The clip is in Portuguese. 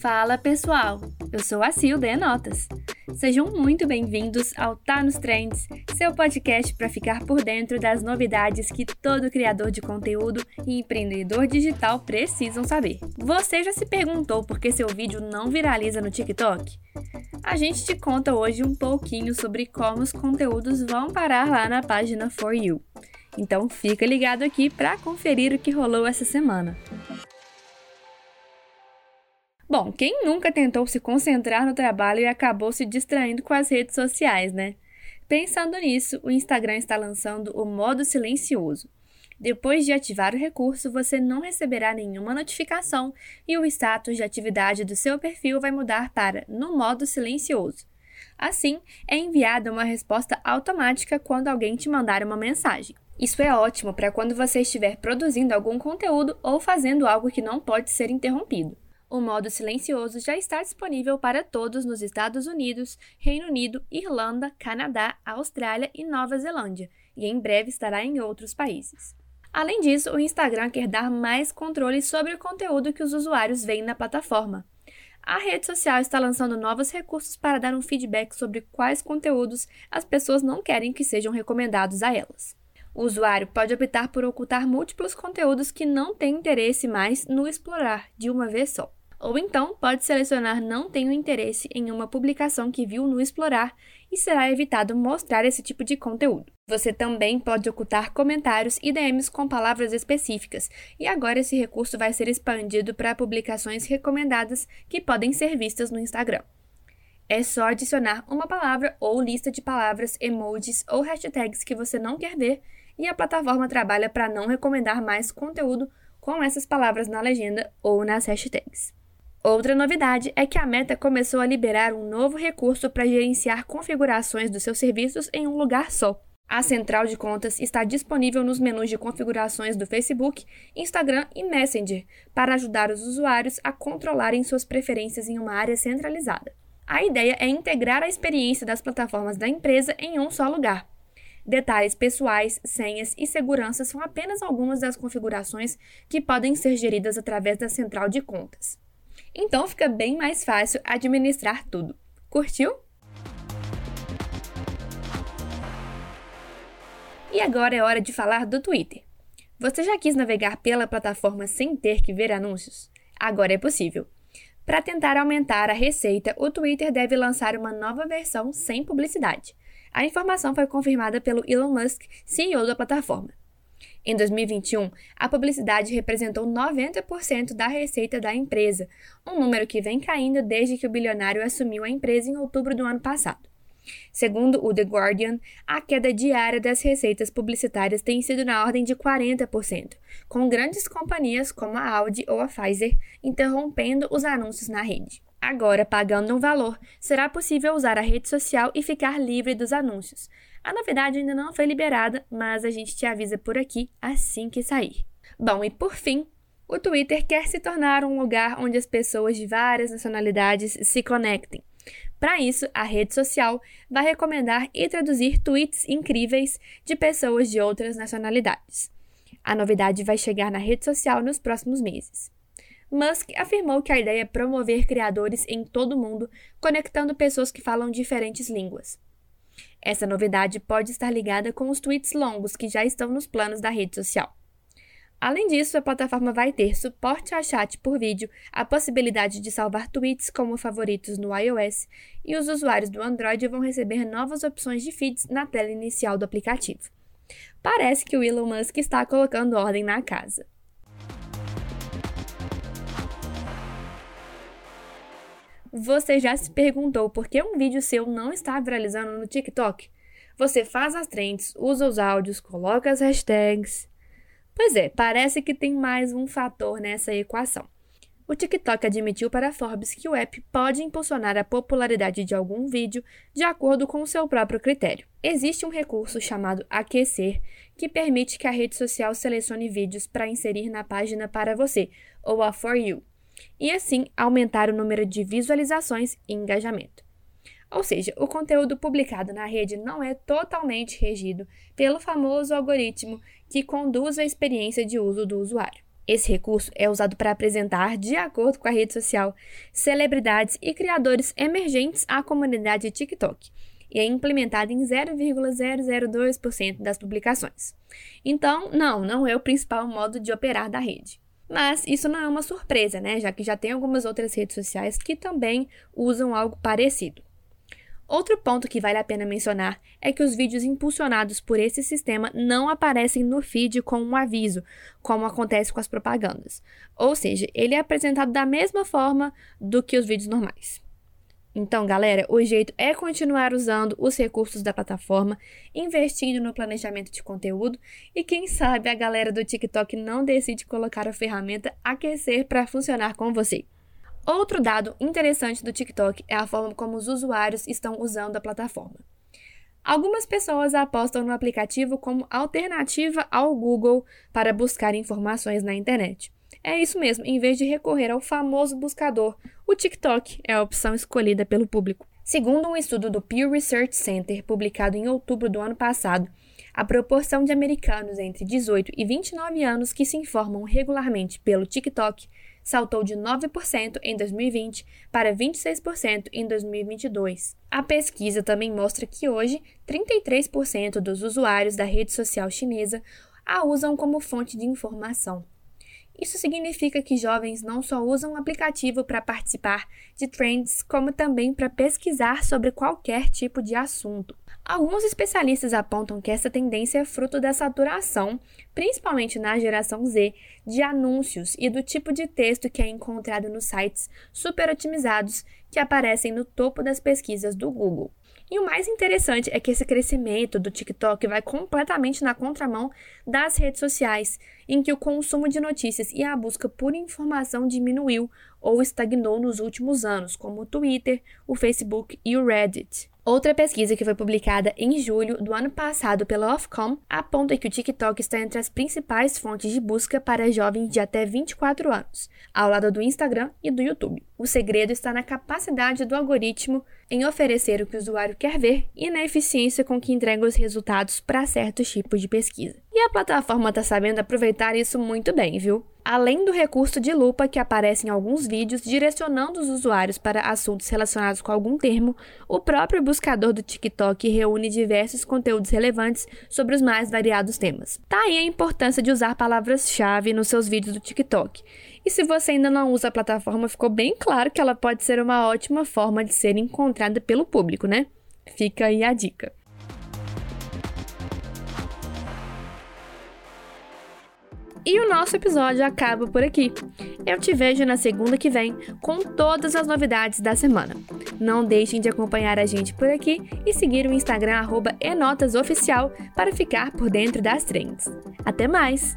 Fala pessoal, eu sou a Sil Notas. Sejam muito bem-vindos ao Tá nos Trends, seu podcast para ficar por dentro das novidades que todo criador de conteúdo e empreendedor digital precisam saber. Você já se perguntou por que seu vídeo não viraliza no TikTok? A gente te conta hoje um pouquinho sobre como os conteúdos vão parar lá na página For You. Então fica ligado aqui para conferir o que rolou essa semana. Bom, quem nunca tentou se concentrar no trabalho e acabou se distraindo com as redes sociais, né? Pensando nisso, o Instagram está lançando o modo silencioso. Depois de ativar o recurso, você não receberá nenhuma notificação e o status de atividade do seu perfil vai mudar para no modo silencioso. Assim, é enviada uma resposta automática quando alguém te mandar uma mensagem. Isso é ótimo para quando você estiver produzindo algum conteúdo ou fazendo algo que não pode ser interrompido. O modo silencioso já está disponível para todos nos Estados Unidos, Reino Unido, Irlanda, Canadá, Austrália e Nova Zelândia, e em breve estará em outros países. Além disso, o Instagram quer dar mais controle sobre o conteúdo que os usuários veem na plataforma. A rede social está lançando novos recursos para dar um feedback sobre quais conteúdos as pessoas não querem que sejam recomendados a elas. O usuário pode optar por ocultar múltiplos conteúdos que não têm interesse mais no explorar de uma vez só. Ou então pode selecionar não tenho interesse em uma publicação que viu no Explorar e será evitado mostrar esse tipo de conteúdo. Você também pode ocultar comentários e DMs com palavras específicas, e agora esse recurso vai ser expandido para publicações recomendadas que podem ser vistas no Instagram. É só adicionar uma palavra ou lista de palavras, emojis ou hashtags que você não quer ver, e a plataforma trabalha para não recomendar mais conteúdo com essas palavras na legenda ou nas hashtags. Outra novidade é que a Meta começou a liberar um novo recurso para gerenciar configurações dos seus serviços em um lugar só. A central de contas está disponível nos menus de configurações do Facebook, Instagram e Messenger para ajudar os usuários a controlarem suas preferências em uma área centralizada. A ideia é integrar a experiência das plataformas da empresa em um só lugar. Detalhes pessoais, senhas e segurança são apenas algumas das configurações que podem ser geridas através da central de contas. Então fica bem mais fácil administrar tudo. Curtiu? E agora é hora de falar do Twitter. Você já quis navegar pela plataforma sem ter que ver anúncios? Agora é possível. Para tentar aumentar a receita, o Twitter deve lançar uma nova versão sem publicidade. A informação foi confirmada pelo Elon Musk, CEO da plataforma. Em 2021, a publicidade representou 90% da receita da empresa, um número que vem caindo desde que o bilionário assumiu a empresa em outubro do ano passado. Segundo o The Guardian, a queda diária das receitas publicitárias tem sido na ordem de 40%, com grandes companhias como a Audi ou a Pfizer interrompendo os anúncios na rede. Agora, pagando um valor, será possível usar a rede social e ficar livre dos anúncios. A novidade ainda não foi liberada, mas a gente te avisa por aqui assim que sair. Bom, e por fim, o Twitter quer se tornar um lugar onde as pessoas de várias nacionalidades se conectem. Para isso, a rede social vai recomendar e traduzir tweets incríveis de pessoas de outras nacionalidades. A novidade vai chegar na rede social nos próximos meses. Musk afirmou que a ideia é promover criadores em todo o mundo, conectando pessoas que falam diferentes línguas. Essa novidade pode estar ligada com os tweets longos que já estão nos planos da rede social. Além disso, a plataforma vai ter suporte a chat por vídeo, a possibilidade de salvar tweets como favoritos no iOS e os usuários do Android vão receber novas opções de feeds na tela inicial do aplicativo. Parece que o Elon Musk está colocando ordem na casa. Você já se perguntou por que um vídeo seu não está viralizando no TikTok? Você faz as trends, usa os áudios, coloca as hashtags. Pois é, parece que tem mais um fator nessa equação. O TikTok admitiu para a Forbes que o app pode impulsionar a popularidade de algum vídeo de acordo com o seu próprio critério. Existe um recurso chamado Aquecer que permite que a rede social selecione vídeos para inserir na página para você, ou a For You e assim aumentar o número de visualizações e engajamento. Ou seja, o conteúdo publicado na rede não é totalmente regido pelo famoso algoritmo que conduz a experiência de uso do usuário. Esse recurso é usado para apresentar, de acordo com a rede social, celebridades e criadores emergentes à comunidade TikTok e é implementado em 0,002% das publicações. Então, não, não é o principal modo de operar da rede. Mas isso não é uma surpresa, né? Já que já tem algumas outras redes sociais que também usam algo parecido. Outro ponto que vale a pena mencionar é que os vídeos impulsionados por esse sistema não aparecem no feed com um aviso, como acontece com as propagandas. Ou seja, ele é apresentado da mesma forma do que os vídeos normais. Então, galera, o jeito é continuar usando os recursos da plataforma, investindo no planejamento de conteúdo e quem sabe a galera do TikTok não decide colocar a ferramenta aquecer para funcionar com você. Outro dado interessante do TikTok é a forma como os usuários estão usando a plataforma. Algumas pessoas apostam no aplicativo como alternativa ao Google para buscar informações na internet. É isso mesmo, em vez de recorrer ao famoso buscador, o TikTok é a opção escolhida pelo público. Segundo um estudo do Pew Research Center, publicado em outubro do ano passado, a proporção de americanos entre 18 e 29 anos que se informam regularmente pelo TikTok saltou de 9% em 2020 para 26% em 2022. A pesquisa também mostra que hoje 33% dos usuários da rede social chinesa a usam como fonte de informação. Isso significa que jovens não só usam o aplicativo para participar de trends, como também para pesquisar sobre qualquer tipo de assunto. Alguns especialistas apontam que essa tendência é fruto da saturação, principalmente na geração Z, de anúncios e do tipo de texto que é encontrado nos sites super otimizados que aparecem no topo das pesquisas do Google. E o mais interessante é que esse crescimento do TikTok vai completamente na contramão das redes sociais, em que o consumo de notícias e a busca por informação diminuiu ou estagnou nos últimos anos, como o Twitter, o Facebook e o Reddit. Outra pesquisa que foi publicada em julho do ano passado pela Ofcom aponta que o TikTok está entre as principais fontes de busca para jovens de até 24 anos, ao lado do Instagram e do YouTube. O segredo está na capacidade do algoritmo em oferecer o que o usuário quer ver e na eficiência com que entrega os resultados para certos tipos de pesquisa. E a plataforma está sabendo aproveitar isso muito bem, viu? Além do recurso de lupa que aparece em alguns vídeos direcionando os usuários para assuntos relacionados com algum termo, o próprio buscador do TikTok reúne diversos conteúdos relevantes sobre os mais variados temas. Tá aí a importância de usar palavras-chave nos seus vídeos do TikTok. E se você ainda não usa a plataforma, ficou bem claro que ela pode ser uma ótima forma de ser encontrada pelo público, né? Fica aí a dica. E o nosso episódio acaba por aqui. Eu te vejo na segunda que vem com todas as novidades da semana. Não deixem de acompanhar a gente por aqui e seguir o Instagram @enotasoficial para ficar por dentro das trends. Até mais!